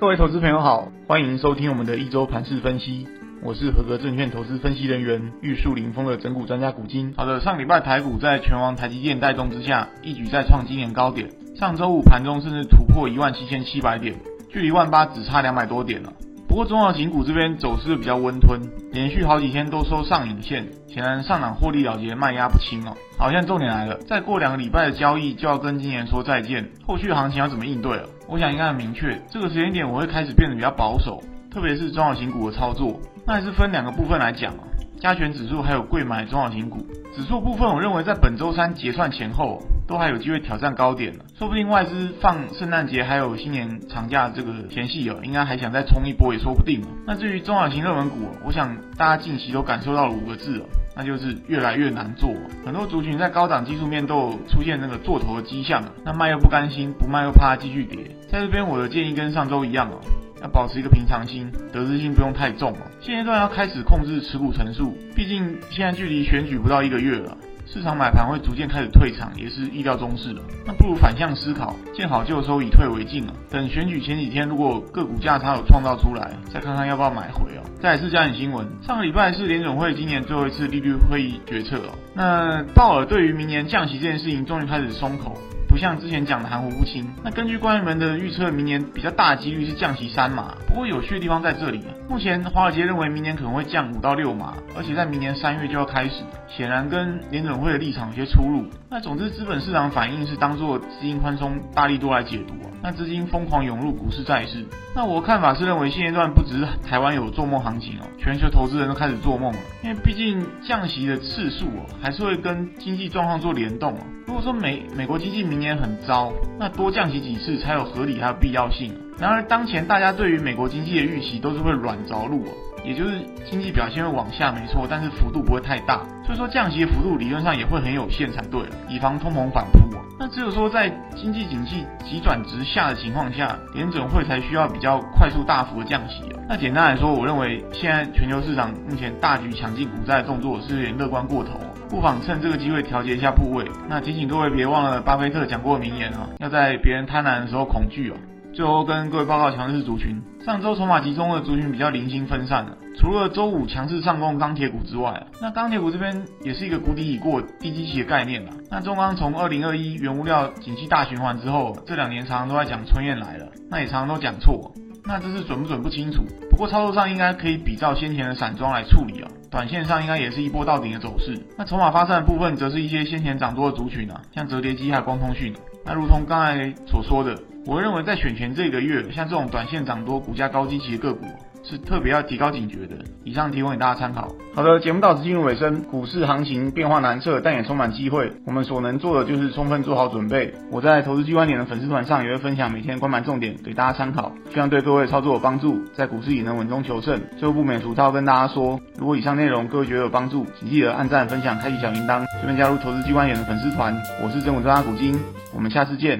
各位投资朋友好，欢迎收听我们的一周盘市分析。我是合格证券投资分析人员玉树临风的整股专家古今。好的，上礼拜台股在拳王台积电带动之下，一举再创今年高点。上周五盘中甚至突破一万七千七百点，距离万八只差两百多点了。不过中小型股这边走势比较温吞，连续好几天都收上影线，显然上档获利了结，卖压不轻哦。好，像重点来了，再过两个礼拜的交易就要跟今年说再见，后续行情要怎么应对了？我想应该很明确，这个时间点我会开始变得比较保守，特别是中小型股的操作，那还是分两个部分来讲啊，加权指数还有贵买中小型股。指数部分，我认为在本周三结算前后。都还有机会挑战高点，说不定外资放圣诞节还有新年长假这个前戏哦，应该还想再冲一波也说不定。那至于中小型热门股，我想大家近期都感受到了五个字哦，那就是越来越难做。很多族群在高档技术面都有出现那个做头的迹象，那卖又不甘心，不卖又怕它继续跌。在这边我的建议跟上周一样哦，要保持一个平常心，得失心不用太重哦。现阶段要开始控制持股层数，毕竟现在距离选举不到一个月了。市场买盘会逐渐开始退场，也是意料中事了。那不如反向思考，见好就收，以退为进了。等选举前几天，如果个股价差有创造出来，再看看要不要买回哦。再来是焦点新闻，上个礼拜是联准会今年最后一次利率会议决策哦。那鲍尔对于明年降息这件事情，终于开始松口。不像之前讲的含糊不清。那根据官员们的预测，明年比较大的几率是降息三码。不过有趣的地方在这里，目前华尔街认为明年可能会降五到六码，而且在明年三月就要开始，显然跟联准会的立场有些出入。那总之，资本市场反应是当做资金宽松大力多来解读啊。那资金疯狂涌入股市债市。那我的看法是认为现阶段不只是台湾有做梦行情哦，全球投资人都开始做梦了。因为毕竟降息的次数哦，还是会跟经济状况做联动哦。如果说美美国经济明年很糟，那多降息几次才有合理还有必要性。然而当前大家对于美国经济的预期都是会软着陆哦，也就是经济表现会往下没错，但是幅度不会太大。所以说降息的幅度理论上也会很有限才对，以防通膨反扑哦。那只有说在经济景气急转直下的情况下，联准会才需要比较快速大幅的降息哦。那简单来说，我认为现在全球市场目前大举抢进股债的动作是有点乐观过头，不妨趁这个机会调节一下部位。那提醒各位别忘了巴菲特讲过的名言啊，要在别人贪婪的时候恐惧哦。最后跟各位报告强势族群，上周筹码集中的族群比较零星分散了，除了周五强势上攻钢铁股之外，那钢铁股这边也是一个谷底已过低基期的概念了。那中钢从二零二一原物料景气大循环之后，这两年常常都在讲春燕来了，那也常常都讲错，那这是准不准不清楚。不过操作上应该可以比照先前的散装来处理啊，短线上应该也是一波到顶的走势。那筹码发散的部分，则是一些先前涨多的族群啊，像折叠机还有光通讯。那如同刚才所说的。我认为在选前这个月，像这种短线涨多、股价高基期的个股，是特别要提高警觉的。以上提供给大家参考。好的，节目到此进入尾声。股市行情变化难测，但也充满机会。我们所能做的就是充分做好准备。我在投资机关点的粉丝团上也会分享每天关盘重点给大家参考，希望对各位操作有帮助，在股市里能稳中求胜。最后不免俗套跟大家说，如果以上内容各位觉得有帮助，请记得按赞、分享、开启小铃铛，顺便加入投资机关点的粉丝团。我是整股专家古今，我们下次见。